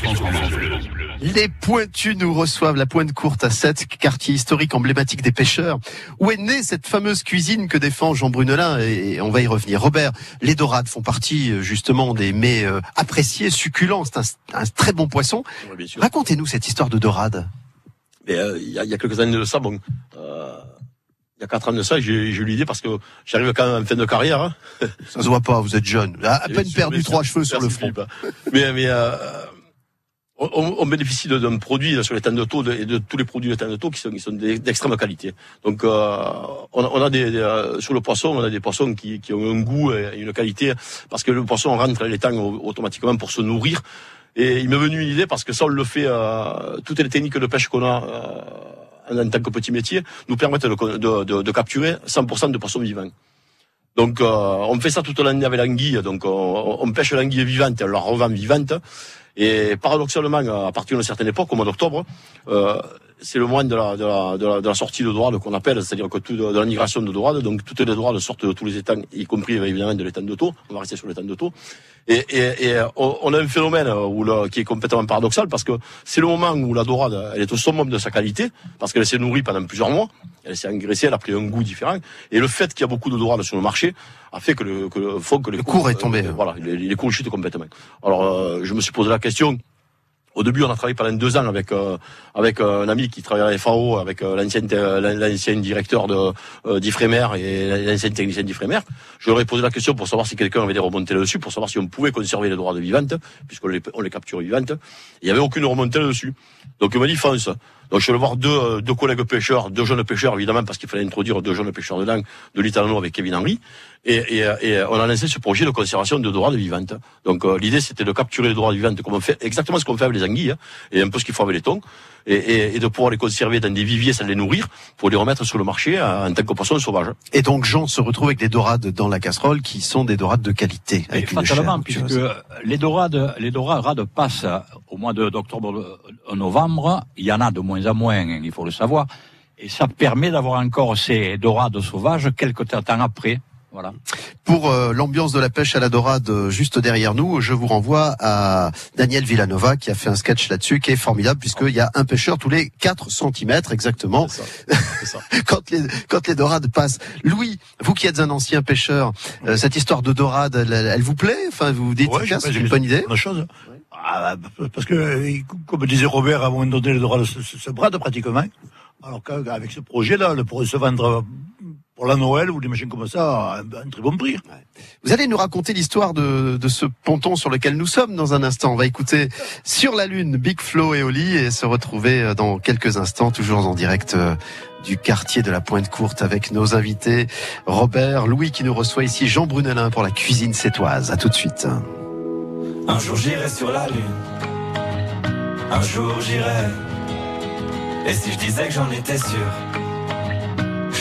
Les Pointus nous reçoivent la Pointe Courte à 7, quartier historique emblématique des pêcheurs, où est née cette fameuse cuisine que défend Jean Brunelin, et on va y revenir. Robert, les dorades font partie euh, justement des mets euh, appréciés, succulents, c'est un, un très bon poisson. Racontez-nous cette histoire de dorade.
Euh, il y, a, il y a quelques années de ça, bon, euh, il y a quatre ans de ça, j'ai eu l'idée parce que j'arrive quand même en fin de carrière. hein. [laughs]
Ça se voit pas, vous êtes jeune. À, à peine perdu trois cheveux sur le front.
Philippe. Mais, mais euh, on, on bénéficie d'un produit sur les temps de taux et de tous les produits de temps de taux qui sont, qui sont d'e- d'extrême qualité. Donc, euh, on, a, on a des, des, euh, sur le poisson, on a des poissons qui, qui ont un goût et une qualité parce que le poisson rentre les temps au- automatiquement pour se nourrir. Et il m'est venu une idée parce que ça, on le fait, euh, toutes les techniques de pêche qu'on a. en tant que petit métier, nous permettent de, de, de, de capturer 100% de poissons vivants. Donc, euh, on fait ça toute l'année avec l'anguille. Donc, on, on pêche l'anguille vivante, on la revend vivante. Et paradoxalement, à partir d'une certaine époque, au mois d'octobre, euh, c'est le mois de la, de, la, de, la, sortie de dorade qu'on appelle, c'est-à-dire que tout de, la migration de dorade, donc toutes les dorades sortent de tous les étangs, y compris évidemment de l'étang de taux. On va rester sur l'étang de taux. Et, et, et on a un phénomène où le, qui est complètement paradoxal parce que c'est le moment où la dorade, elle est au summum de sa qualité, parce qu'elle s'est nourrie pendant plusieurs mois, elle s'est engraissée, elle a pris un goût différent. Et le fait qu'il y a beaucoup de dorades sur le marché a fait que le, que le, font que les
Le cours est tombé.
euh, voilà, les, les cours chutent complètement. Alors, euh, je me suis posé la question. Au début, on a travaillé pendant deux ans avec euh, avec euh, un ami qui travaillait à FAO, avec l'ancien euh, l'ancien directeur de d'Ifremer et l'ancien technicien d'Ifremer. Je leur ai posé la question pour savoir si quelqu'un avait des remontées là-dessus, pour savoir si on pouvait conserver les droits de vivantes, puisqu'on les, on les capture vivantes. Il y avait aucune remontée là-dessus. Donc il m'a dit fonce. Donc je allé voir deux, deux collègues pêcheurs, deux jeunes pêcheurs évidemment, parce qu'il fallait introduire deux jeunes pêcheurs dedans, de l'Italano avec Kevin Henry. Et, et, et on a lancé ce projet de conservation de dorades vivantes. Donc euh, l'idée c'était de capturer les dorades vivantes comme on fait, exactement ce qu'on fait avec les anguilles, hein, et un peu ce qu'il faut avec les thons, et, et, et de pouvoir les conserver dans des viviers sans les nourrir, pour les remettre sur le marché euh, en tant que poisson sauvage.
Et donc Jean se retrouve avec des dorades dans la casserole qui sont des dorades de qualité. Avec une
fatalement,
chair
puisque les dorades, les dorades passent au mois de- d'octobre, euh, novembre. Il y en a de moins en moins, il faut le savoir. Et ça permet d'avoir encore ces dorades sauvages quelques temps après. Voilà.
Pour euh, l'ambiance de la pêche à la dorade euh, juste derrière nous, je vous renvoie à Daniel Villanova qui a fait un sketch là-dessus qui est formidable puisqu'il y a un pêcheur tous les 4 cm exactement [laughs] quand les quand les dorades passent. Louis, vous qui êtes un ancien pêcheur, euh, cette histoire de dorade, elle, elle vous plaît? Enfin, vous vous dites
Ouais,
c'est une bonne idée
Bonne chose. Ah, parce que, comme disait Robert, à un moment donné, le droit se, se, se brade pratiquement. Alors qu'avec ce projet-là, le pourrait se vendre pour la Noël ou des machines comme ça à un, à un très bon prix.
Vous allez nous raconter l'histoire de, de ce ponton sur lequel nous sommes dans un instant. On va écouter Sur la Lune, Big Flo et Oli et se retrouver euh, dans quelques instants, toujours en direct euh, du quartier de la Pointe Courte avec nos invités Robert, Louis qui nous reçoit ici, Jean Brunelin pour la cuisine sétoise. À tout de suite.
Un jour j'irai sur la lune. Un jour j'irai. Et si je disais que j'en étais sûr,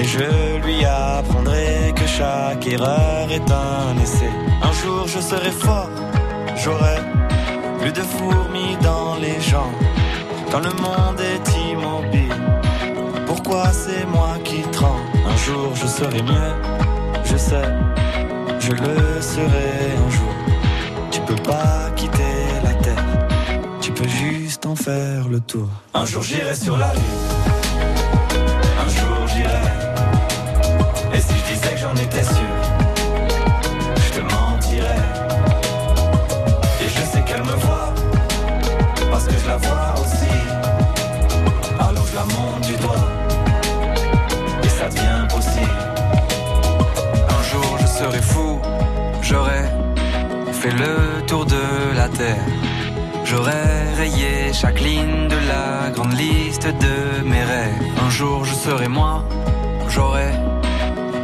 Et je lui apprendrai que chaque erreur est un essai. Un jour je serai fort, j'aurai plus de fourmis dans les jambes. Quand le monde est immobile, pourquoi c'est moi qui tremble? Un jour je serai mieux, je sais, je le serai un jour. Tu peux pas quitter la terre, tu peux juste en faire le tour. Un jour j'irai sur la lune, j'en étais sûr. Je te mentirais. Et je sais qu'elle me voit, parce que je la vois aussi. Alors je la monte du doigt, et ça devient possible. Un jour je serai fou, j'aurai
fait le tour de la terre. J'aurais rayé chaque ligne de la grande liste de mes rêves. Un jour je serai moi, j'aurais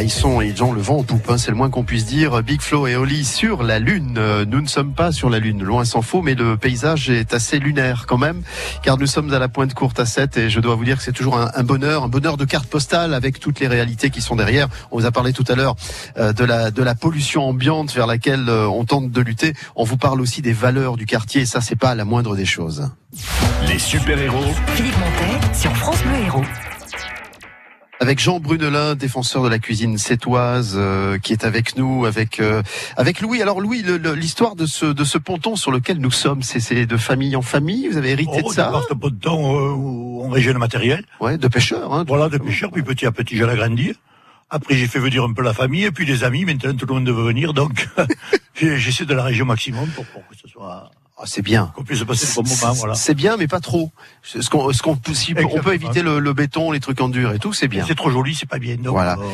Ils sont ils ont le vent en poupe, hein, c'est le moins qu'on puisse dire. Big Flo et Oli sur la Lune. Euh, Nous ne sommes pas sur la Lune, loin s'en faut, mais le paysage est assez lunaire quand même, car nous sommes à la pointe courte à 7 et je dois vous dire que c'est toujours un, un bonheur, un bonheur de carte postale avec toutes les réalités qui sont derrière. On vous a parlé tout à l'heure euh, de la de la pollution ambiante vers laquelle euh, on tente de lutter. On vous parle aussi des valeurs du quartier et ça c'est pas la moindre des choses.
Les super-héros
Philippe Montet sur France Bleu Héros.
Avec Jean Brunelin, défenseur de la cuisine sétoise, euh, qui est avec nous, avec euh, avec Louis. Alors Louis, l'histoire de ce de ce ponton sur lequel nous sommes, c'est de famille en famille? Vous avez hérité
Oh,
de ça?
de temps euh, où on régène le matériel.
Ouais, de pêcheurs. Hein,
voilà, de pêcheurs. Puis petit à petit, j'ai agrandi. Après, j'ai fait venir un peu la famille et puis les amis. Maintenant, tout le monde veut venir. Donc, [laughs] j'essaie de la région maximum pour, pour que ce soit.
Ah, c'est bien.
Qu'on puisse passer de bons moments. Voilà.
C'est bien, mais pas trop. Ce qu'on, ce qu'on, si on peut éviter le, le béton, les trucs en dur et tout, c'est bien.
C'est trop joli, c'est pas bien. Donc,
Voilà. Euh,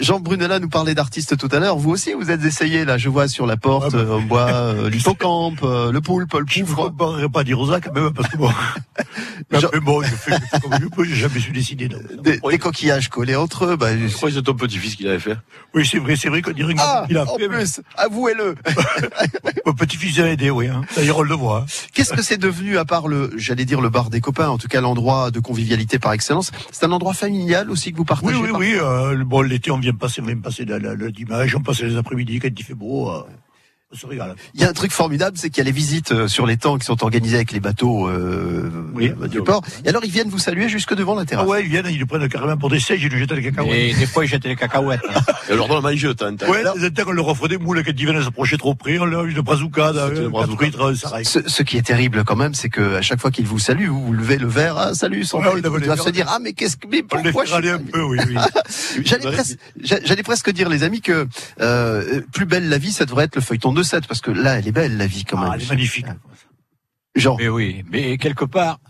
Jean Brunella nous parlait d'artistes tout à l'heure. Vous aussi, vous êtes essayé là. Je vois sur la porte, euh, on voit euh, l'hippocampe, euh, le poulpe, le poufre.
Je ne pas dire aux quand même parce que bon. [laughs] Mais bon, je fais, je fais comme je peux. J'ai jamais su décider. donc.
Des, des coquillages collés entre eux. Bah,
Je crois que c'est ton petit-fils qui l'avait fait.
Oui, c'est vrai, c'est vrai qu'on dirait
Ah,
qu'il a
en
fait.
plus, avouez-le. [laughs]
Mon petit-fils a aidé, oui. Hein. D'ailleurs, on le voit. hein.
Qu'est-ce que c'est devenu à part le, j'allais dire le bar des copains, en tout cas l'endroit de convivialité par excellence? C'est un endroit familial aussi que vous
Oui,
partagez.
oui,
par-
oui. Euh, bon, on vient passer, on vient passer le, le- le dimanche, on passe les après-midi quand il fait beau. Euh.
Il y a un truc formidable, c'est qu'il y a les visites euh, sur les temps qui sont organisées avec les bateaux euh, euh, du port. Et alors ils viennent vous saluer jusque devant la terrasse.
Ah ouais, ils viennent, ils le prennent carrément pour des sièges, ils nous jettent des cacahuètes.
Et des fois, ils jetaient les cacahuètes. hein. [laughs]
Et leur donne à manger, t'as un
Ouais, les temps, on leur offre des moules quand ils viennent s'approcher trop près, on leur une bazooka,
le
euh, règle.
Ce, ce qui est terrible quand même, c'est que à chaque fois qu'ils vous saluent, vous, vous levez le verre, ah, salut, sans
Ouais, on
doivent se dire ah mais qu'est-ce que mais
On les
pourquoi je
un
suis-
peu, oui, oui. [laughs]
J'allais presque, j'a- j'allais presque dire les amis que euh, plus belle la vie, ça devrait être le feuilleton de 7 parce que là elle est belle la vie quand même.
Ah, elle est magnifique.
Genre.
Mais oui, mais quelque part,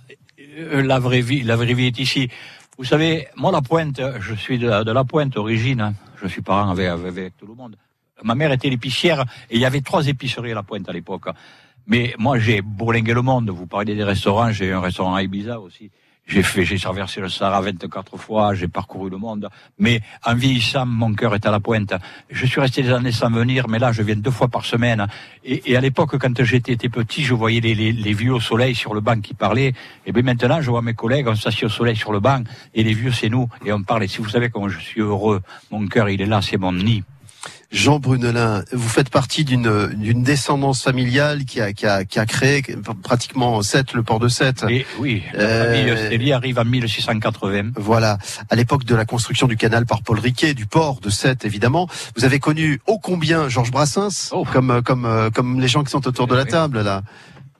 euh, la vraie vie, la vraie vie est ici. Vous savez, moi, la pointe, je suis de la, de la pointe origine. hein. Je suis parent avec, avec, avec tout le monde. Ma mère était l'épicière et il y avait trois épiceries à la pointe à l'époque. Mais moi, j'ai bourlingué le monde. Vous parlez des restaurants, j'ai un restaurant à Ibiza aussi. J'ai fait, j'ai traversé le Sahara 24 fois, j'ai parcouru le monde. Mais en vieillissant, mon cœur est à la pointe. Je suis resté des années sans venir, mais là, je viens deux fois par semaine. Et, à l'époque, quand j'étais petit, je voyais les, les, les vieux au soleil sur le banc qui parlaient. Et bien maintenant, je vois mes collègues, on s'assied au soleil sur le banc, et les vieux, c'est nous. Et on parle. Et si vous savez comment je suis heureux, mon cœur, il est là, c'est mon nid.
Jean Brunelin, vous faites partie d'une d'une descendance familiale qui a qui a qui a créé pratiquement Sète, le port de Sète.
Et oui, la
Euh,
famille Stélie arrive en 1680.
Voilà, à l'époque de la construction du canal par Paul Riquet, du port de Sète évidemment. Vous avez connu ô combien Georges Brassens,
Oh.
comme comme euh, comme les gens qui sont autour de la table là.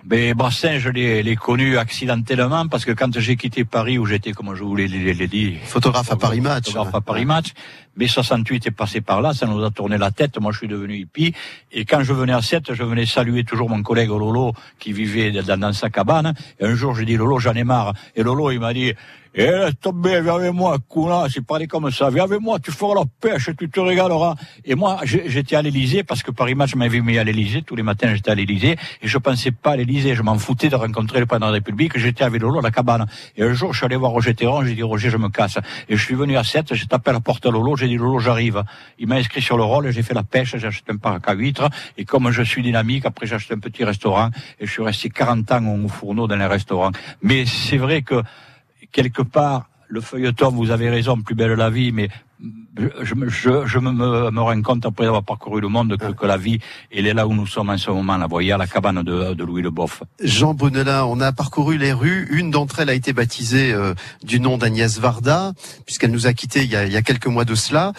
Mais Brassin, je l'ai l'ai connu accidentellement parce que quand j'ai quitté Paris, où j'étais, comme je vous l'ai dit,
Photographe à Paris Match.
photographe à Paris Match, mais 68 est passé par là, ça nous a tourné la tête. Moi, je suis devenu hippie. Et quand je venais à 7, je venais saluer toujours mon collègue Lolo qui vivait dans, sa cabane. Et un jour, j'ai dit, Lolo, j'en ai marre. Et Lolo, il m'a dit, eh, laisse tomber, viens avec moi, Kuna, c'est parlé comme ça, viens avec moi, tu feras la pêche, tu te régaleras. Et moi, j'étais à l'Élysée, parce que Paris Match m'avait mis à l'Élysée, tous les matins j'étais à l'Élysée, et je pensais pas à l'Élysée, je m'en foutais de rencontrer le président de la République, j'étais avec Lolo à la cabane. Et un jour, je suis allé voir Roger Théron, j'ai dit, Roger, je me casse. Et je suis venu à 7, j'ai tapé à la porte à Lolo, j'ai dit, Lolo, j'arrive. Il m'a inscrit sur le rôle, j'ai fait la pêche, j'ai acheté un parc à huîtres, et comme je suis dynamique, après j'ai acheté un petit restaurant, et je suis resté 40 ans au fourneau dans les restaurants. Mais c'est vrai que, quelque part, le feuilleton, vous avez raison, plus belle la vie, mais je, je, me- je, me, me, me rends compte après avoir parcouru le monde que, que la vie, elle est là où nous sommes en ce moment. Là, voyez, à la cabane de, de Louis Le.
Jean Brunelin, on a parcouru les rues. Une d'entre elles a été baptisée euh, du nom d'Agnès Varda, puisqu'elle nous a quittés il il y a quelques mois de cela.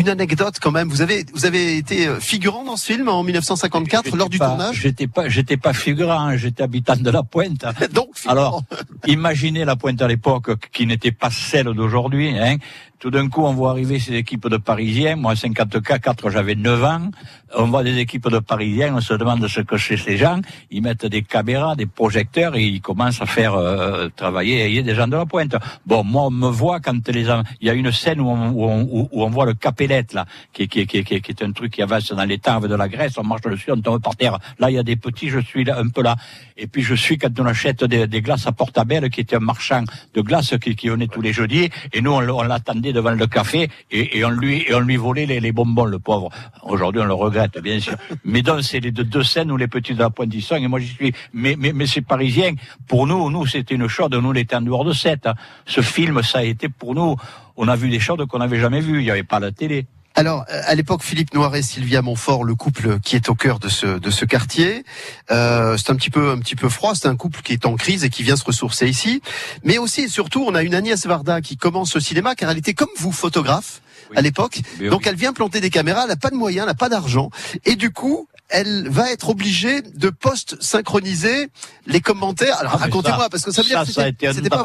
Une anecdote quand même. Vous avez, vous avez été euh, figurant dans ce film en 1954 lors du
Pas-
tournage.
J'étais pas, j'étais pas figurant, hein, j'étais habitant de la Pointe. [laughs]
Donc,
alors, imaginez la Pointe à l'époque qui n'était pas celle d'aujourd'hui. Hein. Tout d'un coup, on voit arriver ces équipes de Parisiens. Moi, 54, j'avais 9 ans. On voit des équipes de Parisiens. On se demande ce que c'est ces gens. Ils mettent des caméras, des projecteurs et ils commencent à faire euh, travailler il y a des gens de la Pointe. Bon, moi, on me voit quand les il y a une scène où on, où on, où- on voit le capellette là, qui, est un truc qui avance dans les de la Grèce. On marche dessus, on tombe par terre. Là, il y a des petits. Je suis un peu là. Et puis je suis quand on achète des, glaces à Portabelle, qui était un marchand de glaces qui, qui venait tous les jeudis. Et nous, on, l'attendait devant le café et, on lui et on lui volait les, les bonbons, le pauvre. Aujourd'hui, on le regrette, bien sûr. Mais donc, c'est les deux, scènes où les petits de la pointe y sont. Et moi, j'y suis. Mais, mais, mais ces Parisiens, pour nous, nous, c'était une chose. Nous, était en dehors de cette. hein. Ce film, ça a été pour nous. On a vu des choses qu'on n'avait jamais vues. Il n'y avait pas la télé.
Alors, à l'époque, Philippe Noiret, Sylvia Montfort, le couple qui est au cœur de ce de ce quartier, euh, c'est un petit peu un petit peu froid. C'est un couple qui est en crise et qui vient se ressourcer ici. Mais aussi et surtout, on a une Agnès Varda qui commence au cinéma car elle était comme vous photographe à l'époque.
Mais
Donc,
oui.
elle vient planter des caméras. Elle n'a pas de moyens, elle n'a pas d'argent, et du coup. Elle va être obligée de post-synchroniser les commentaires. Alors
Ah,
racontez-moi, parce que ça veut dire que c'était pas.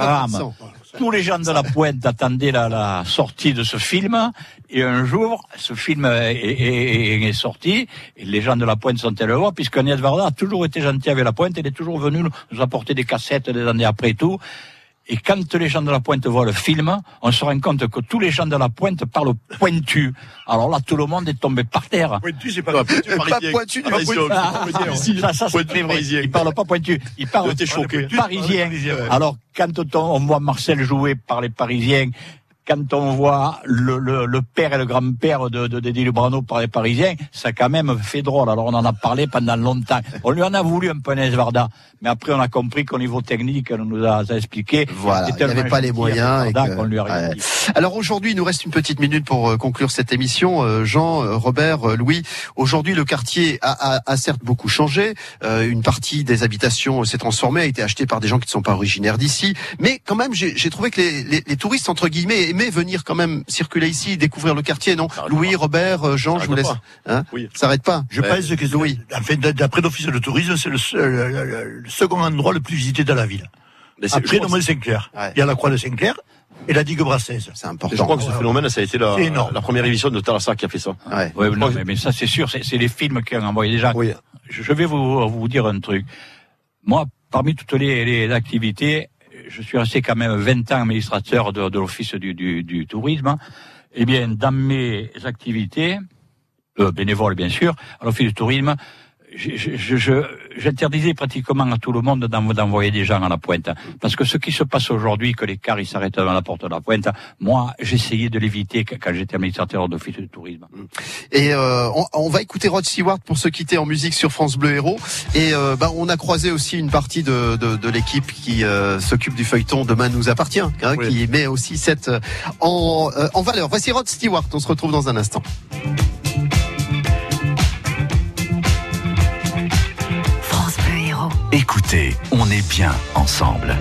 Tous les gens de la pointe attendaient la, la sortie de ce film. Et un jour, ce film est, est- est- est sorti. Et les gens de la pointe sont allés le voir, puisque Agnès Varda a toujours été gentil avec la pointe. Elle est toujours venue nous, nous apporter des cassettes des années après et tout. Et quand les gens de la pointe voient le film, on se rend compte que tous les gens de la pointe parlent pointu. Alors là, tout le monde est tombé par terre.
Pointu, c'est pas
Pas
pointu, parisien.
pointu du
Ah,
Ah, ça,
Pointu parisien.
Ils parlent pas pointu. Ils parlent parisien. Alors, quand on, on voit Marcel jouer par les Parisiens, quand on voit le, le, le père et le grand-père de, de Dédé Lubrano par les Parisiens, ça quand même fait drôle. Alors, on en a parlé pendant longtemps. On lui en a voulu un peu Varda. Mais après, on a compris qu'au niveau technique, elle nous a, a expliqué.
Voilà, il n'y avait pas les moyens. et que-
lui a
ouais.
dit.
Alors aujourd'hui, il nous reste une petite minute pour euh, conclure cette émission. Euh, Jean, euh, Robert, Louis, aujourd'hui le quartier a, a- a certes beaucoup changé. Euh, une partie des habitations s'est transformée, a été achetée par des gens qui ne sont pas originaires d'ici. Mais quand même, j'ai j'ai trouvé que les, les- les touristes, entre guillemets, aimaient venir quand même circuler ici, découvrir le quartier. Non, Louis, Robert, euh, Jean, je vous laisse. Hein
Oui.
Ça s'arrête pas.
Je pense que
Louis.
enfin, d'après l'office de tourisme, c'est le, seul- le- le- le second endroit le plus visité dans la ville.
Mais je
Après le Mont Saint-Clair.
Ouais.
Il y a la Croix de Saint-Clair et la digue Brassens.
C'est
Je
important.
crois que ce phénomène, ça a été la, première émission de Talassa qui a fait ça.
Ouais.
Ouais, non, mais, mais ça c'est sûr, c'est les films qui ont envoyé gens.
Oui.
Je je vais vous, vous dire un truc. Moi, parmi toutes les, les activités, je suis resté quand même 20 ans administrateur de, l'office du, tourisme. Eh bien, dans mes activités, euh, bénévoles bien sûr, à l'office du tourisme, j'interdisais pratiquement à tout le monde d'envo- d'envoyer des gens à la pointe. Parce que ce qui se passe aujourd'hui, que les cars ils s'arrêtent devant la porte de la pointe, moi j'essayais de l'éviter quand j'étais administrateur d'office du tourisme.
Et euh, on, on va écouter Rod Stewart pour se quitter en musique sur France Bleu Héros. Et euh, bah, on a croisé aussi une partie de, de, de l'équipe qui euh, s'occupe du feuilleton Demain nous appartient, hein,
Oui.
qui met aussi cette euh, en, euh, en valeur. Voici Rod Stewart. On se retrouve dans un instant.
Écoutez, on est bien ensemble.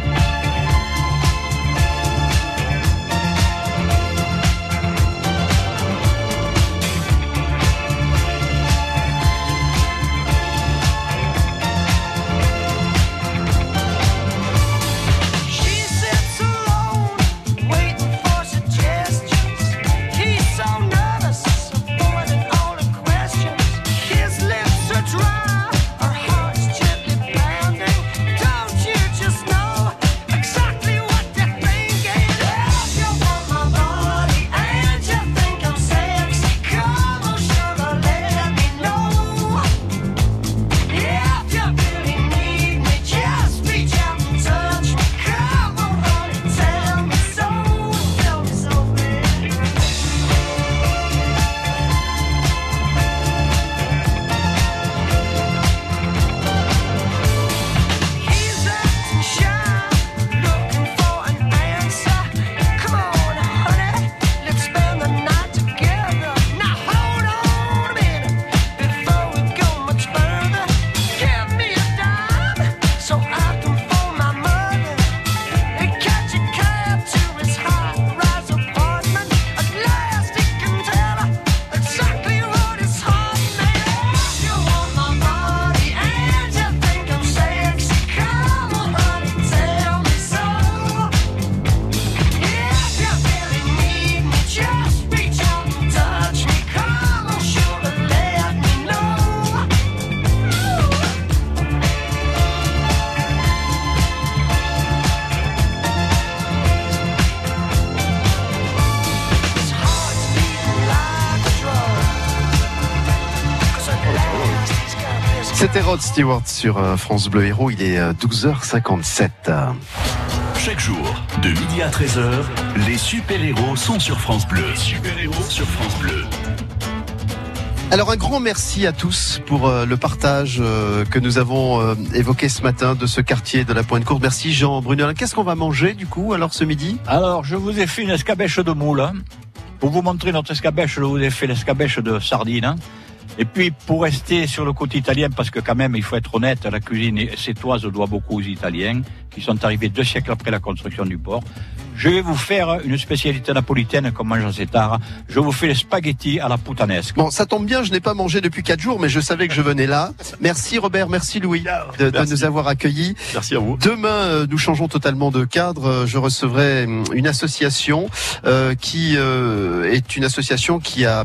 Rod Stewart sur euh, France Bleu Héros, il est euh, 12h57.
Chaque jour, de midi à 13h, les super-héros sont sur France Bleu. Les super-héros sur France Bleu.
Alors un grand merci à tous pour euh, le partage euh, que nous avons euh, évoqué ce matin de ce quartier de la Pointe Courte. Merci Jean Brunel. Qu'est-ce qu'on va manger du coup alors ce midi?
Alors, je vous ai fait une escabèche de moule. hein. Pour vous montrer notre escabèche, je vous ai fait l'escabèche de sardine. hein. Et puis, pour rester sur le côté italien, parce que quand même, il faut être honnête, la cuisine sétoise doit beaucoup aux Italiens, qui sont arrivés deux siècles après la construction du port. Je vais vous faire une spécialité napolitaine, comme mange assez tard. Je vous fais les spaghettis à la puttanesque.
Bon, ça tombe bien, je n'ai pas mangé depuis quatre jours, mais je savais que je venais là. Merci Robert, merci Louis de, nous avoir accueillis.
Merci à vous.
Demain, euh, nous changeons totalement de cadre. Euh, Je recevrai hum, une association euh, qui euh, est une association qui a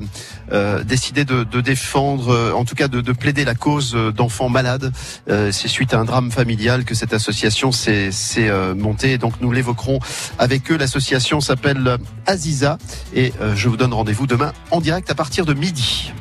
euh, décidé de, de défendre, euh, en tout cas de, de plaider la cause euh, d'enfants malades. Euh, C'est suite à un drame familial que cette association s'est s'est, euh, montée. Donc nous l'évoquerons avec eux. L'association s'appelle Aziza et euh, je vous donne rendez-vous demain en direct à partir de midi.